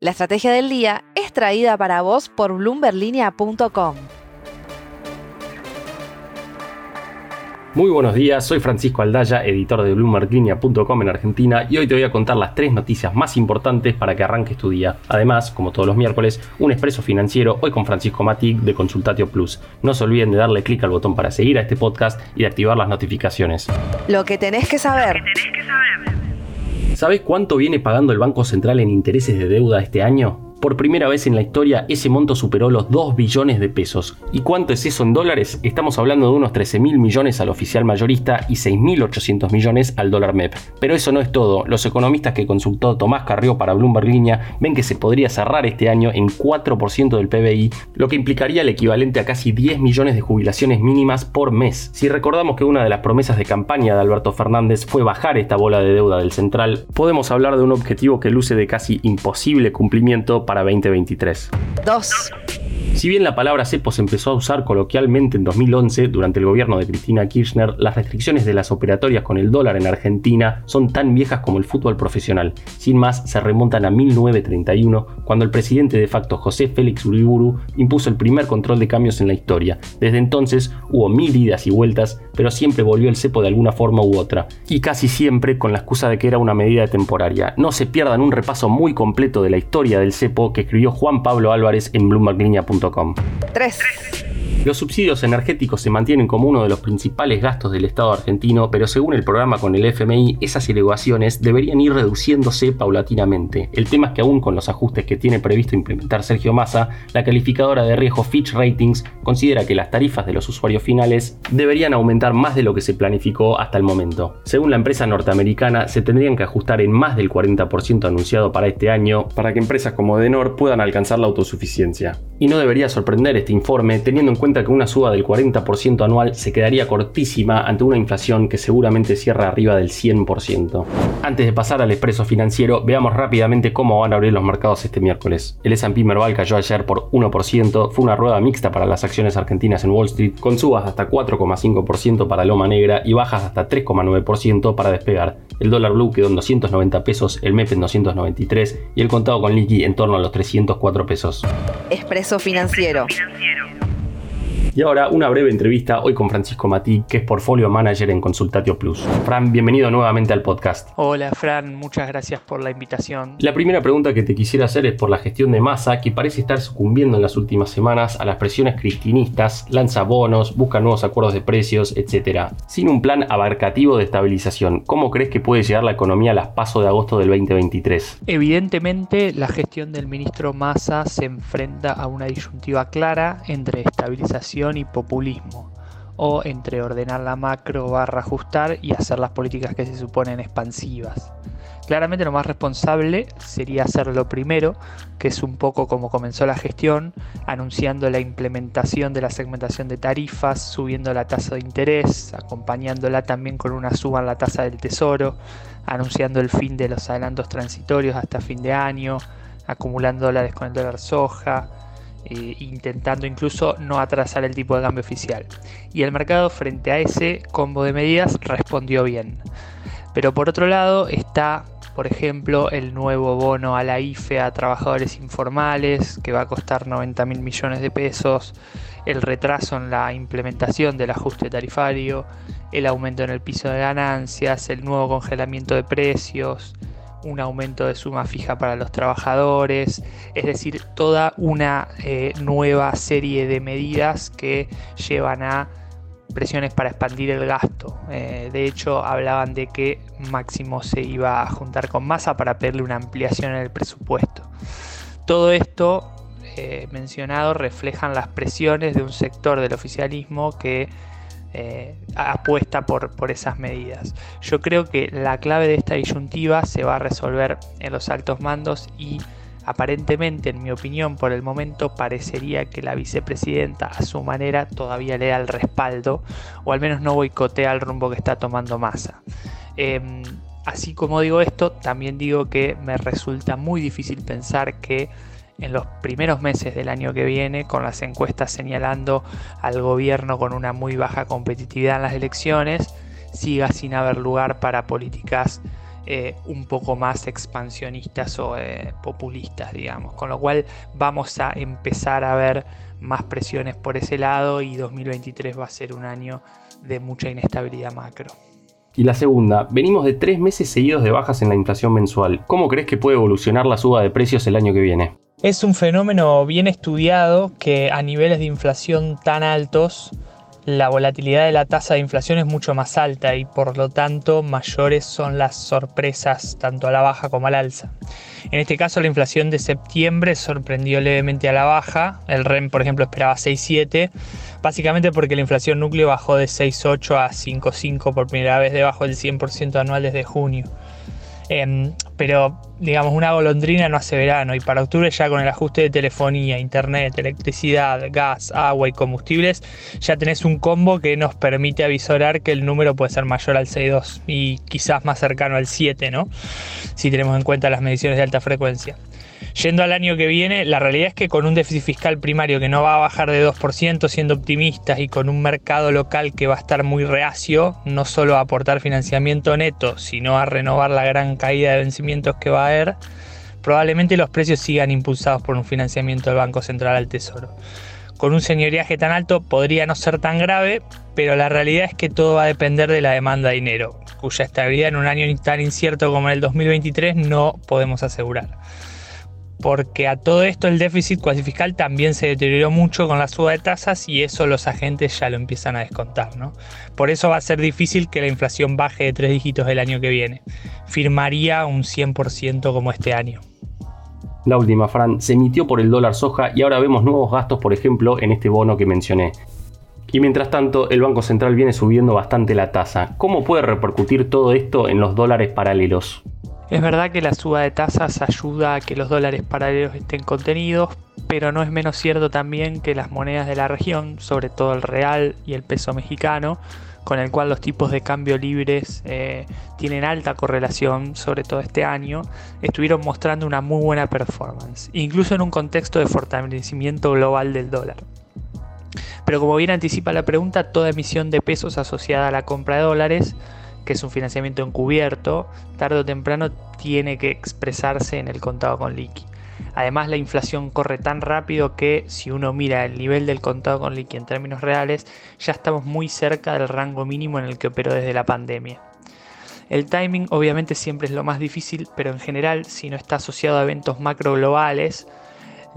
La estrategia del día es traída para vos por bloomberlinia.com. Muy buenos días, soy Francisco Aldaya, editor de BloombergLinea.com en Argentina y hoy te voy a contar las tres noticias más importantes para que arranques tu día. Además, como todos los miércoles, un expreso financiero hoy con Francisco Matic de Consultatio Plus. No se olviden de darle clic al botón para seguir a este podcast y de activar las notificaciones. Lo que tenés que saber. ¿Sabes cuánto viene pagando el Banco Central en intereses de deuda este año? Por primera vez en la historia, ese monto superó los 2 billones de pesos. ¿Y cuánto es eso en dólares? Estamos hablando de unos 13 mil millones al oficial mayorista y 6.800 millones al dólar MEP. Pero eso no es todo. Los economistas que consultó Tomás Carrió para Bloomberg Línea ven que se podría cerrar este año en 4% del PBI, lo que implicaría el equivalente a casi 10 millones de jubilaciones mínimas por mes. Si recordamos que una de las promesas de campaña de Alberto Fernández fue bajar esta bola de deuda del central, podemos hablar de un objetivo que luce de casi imposible cumplimiento para 2023. 2. Si bien la palabra cepo se empezó a usar coloquialmente en 2011 durante el gobierno de Cristina Kirchner, las restricciones de las operatorias con el dólar en Argentina son tan viejas como el fútbol profesional. Sin más, se remontan a 1931, cuando el presidente de facto José Félix Uriburu impuso el primer control de cambios en la historia. Desde entonces hubo mil idas y vueltas, pero siempre volvió el cepo de alguna forma u otra, y casi siempre con la excusa de que era una medida temporaria. No se pierdan un repaso muy completo de la historia del cepo que escribió Juan Pablo Álvarez en bloomberglinea.com 3. Los subsidios energéticos se mantienen como uno de los principales gastos del Estado argentino, pero según el programa con el FMI, esas elevaciones deberían ir reduciéndose paulatinamente. El tema es que aún con los ajustes que tiene previsto implementar Sergio Massa, la calificadora de riesgo Fitch Ratings considera que las tarifas de los usuarios finales deberían aumentar más de lo que se planificó hasta el momento. Según la empresa norteamericana, se tendrían que ajustar en más del 40% anunciado para este año para que empresas como Denor puedan alcanzar la autosuficiencia. Y no debería sorprender este informe teniendo en cuenta que una suba del 40% anual se quedaría cortísima ante una inflación que seguramente cierra arriba del 100%. Antes de pasar al expreso financiero, veamos rápidamente cómo van a abrir los mercados este miércoles. El S&P Merval cayó ayer por 1%, fue una rueda mixta para las acciones argentinas en Wall Street, con subas hasta 4,5% para Loma Negra y bajas hasta 3,9% para despegar. El dólar blue quedó en 290 pesos, el MEP en 293 y el contado con liqui en torno a los 304 pesos. Expreso financiero. Y ahora una breve entrevista hoy con Francisco Matí, que es Portfolio Manager en Consultatio Plus. Fran, bienvenido nuevamente al podcast. Hola Fran, muchas gracias por la invitación. La primera pregunta que te quisiera hacer es por la gestión de masa, que parece estar sucumbiendo en las últimas semanas a las presiones cristinistas, lanza bonos, busca nuevos acuerdos de precios, etc. Sin un plan abarcativo de estabilización, ¿cómo crees que puede llegar la economía a las pasos de agosto del 2023? Evidentemente, la gestión del ministro Massa se enfrenta a una disyuntiva clara entre estabilización y populismo, o entre ordenar la macro barra ajustar y hacer las políticas que se suponen expansivas. Claramente lo más responsable sería hacer lo primero, que es un poco como comenzó la gestión, anunciando la implementación de la segmentación de tarifas, subiendo la tasa de interés, acompañándola también con una suba en la tasa del tesoro, anunciando el fin de los adelantos transitorios hasta fin de año, acumulando dólares con el dólar soja, eh, intentando incluso no atrasar el tipo de cambio oficial. Y el mercado frente a ese combo de medidas respondió bien. Pero por otro lado está, por ejemplo, el nuevo bono a la IFE a trabajadores informales, que va a costar 90 mil millones de pesos, el retraso en la implementación del ajuste tarifario, el aumento en el piso de ganancias, el nuevo congelamiento de precios, un aumento de suma fija para los trabajadores, es decir, toda una eh, nueva serie de medidas que llevan a presiones para expandir el gasto. Eh, de hecho, hablaban de que Máximo se iba a juntar con masa para pedirle una ampliación en el presupuesto. Todo esto eh, mencionado reflejan las presiones de un sector del oficialismo que eh, apuesta por, por esas medidas. Yo creo que la clave de esta disyuntiva se va a resolver en los altos mandos y aparentemente, en mi opinión, por el momento parecería que la vicepresidenta a su manera todavía le da el respaldo o al menos no boicotea el rumbo que está tomando Massa. Em, así como digo esto, también digo que me resulta muy difícil pensar que en los primeros meses del año que viene, con las encuestas señalando al gobierno con una muy baja competitividad en las elecciones, siga sin haber lugar para políticas eh, un poco más expansionistas o eh, populistas, digamos. Con lo cual vamos a empezar a ver más presiones por ese lado y 2023 va a ser un año de mucha inestabilidad macro. Y la segunda, venimos de tres meses seguidos de bajas en la inflación mensual. ¿Cómo crees que puede evolucionar la suba de precios el año que viene? Es un fenómeno bien estudiado que a niveles de inflación tan altos la volatilidad de la tasa de inflación es mucho más alta y por lo tanto mayores son las sorpresas tanto a la baja como al alza. En este caso la inflación de septiembre sorprendió levemente a la baja, el REM por ejemplo esperaba 6,7, básicamente porque la inflación núcleo bajó de 6,8 a 5,5 por primera vez debajo del 100% anual desde junio. Em, pero digamos, una golondrina no hace verano y para octubre ya con el ajuste de telefonía, internet, electricidad, gas, agua y combustibles, ya tenés un combo que nos permite avisorar que el número puede ser mayor al 6.2 y quizás más cercano al 7, ¿no? Si tenemos en cuenta las mediciones de alta frecuencia. Yendo al año que viene, la realidad es que con un déficit fiscal primario que no va a bajar de 2%, siendo optimistas, y con un mercado local que va a estar muy reacio, no solo a aportar financiamiento neto, sino a renovar la gran caída de vencimientos que va a haber, probablemente los precios sigan impulsados por un financiamiento del Banco Central al Tesoro. Con un señoriaje tan alto podría no ser tan grave, pero la realidad es que todo va a depender de la demanda de dinero, cuya estabilidad en un año tan incierto como en el 2023 no podemos asegurar porque a todo esto el déficit cuasi fiscal también se deterioró mucho con la suba de tasas y eso los agentes ya lo empiezan a descontar. ¿no? Por eso va a ser difícil que la inflación baje de tres dígitos el año que viene. Firmaría un 100% como este año. La última, Fran, se emitió por el dólar soja y ahora vemos nuevos gastos, por ejemplo, en este bono que mencioné. Y mientras tanto, el Banco Central viene subiendo bastante la tasa. ¿Cómo puede repercutir todo esto en los dólares paralelos? Es verdad que la suba de tasas ayuda a que los dólares paralelos estén contenidos, pero no es menos cierto también que las monedas de la región, sobre todo el real y el peso mexicano, con el cual los tipos de cambio libres eh, tienen alta correlación, sobre todo este año, estuvieron mostrando una muy buena performance, incluso en un contexto de fortalecimiento global del dólar. Pero como bien anticipa la pregunta, toda emisión de pesos asociada a la compra de dólares que es un financiamiento encubierto, tarde o temprano tiene que expresarse en el contado con liqui. Además, la inflación corre tan rápido que si uno mira el nivel del contado con liqui en términos reales, ya estamos muy cerca del rango mínimo en el que operó desde la pandemia. El timing obviamente siempre es lo más difícil, pero en general, si no está asociado a eventos macro globales,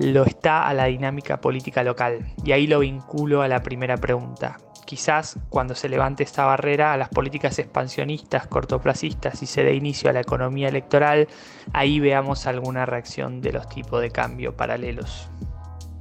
lo está a la dinámica política local. Y ahí lo vinculo a la primera pregunta quizás cuando se levante esta barrera a las políticas expansionistas, cortoplacistas y se dé inicio a la economía electoral, ahí veamos alguna reacción de los tipos de cambio paralelos.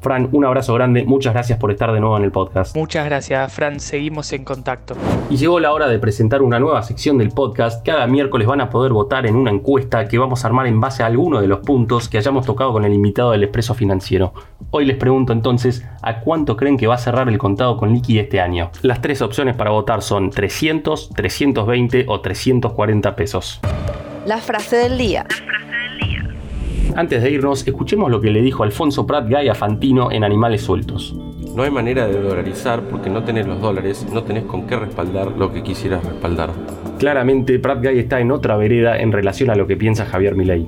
Fran, un abrazo grande, muchas gracias por estar de nuevo en el podcast. Muchas gracias, Fran, seguimos en contacto. Y llegó la hora de presentar una nueva sección del podcast. Cada miércoles van a poder votar en una encuesta que vamos a armar en base a alguno de los puntos que hayamos tocado con el invitado del Expreso Financiero. Hoy les pregunto entonces, ¿a cuánto creen que va a cerrar el contado con liqui este año? Las tres opciones para votar son 300, 320 o 340 pesos. La frase del día. Antes de irnos, escuchemos lo que le dijo Alfonso Prat Gay a Fantino en Animales Sueltos. No hay manera de dolarizar porque no tenés los dólares, no tenés con qué respaldar lo que quisieras respaldar. Claramente, Prat Gay está en otra vereda en relación a lo que piensa Javier Milei.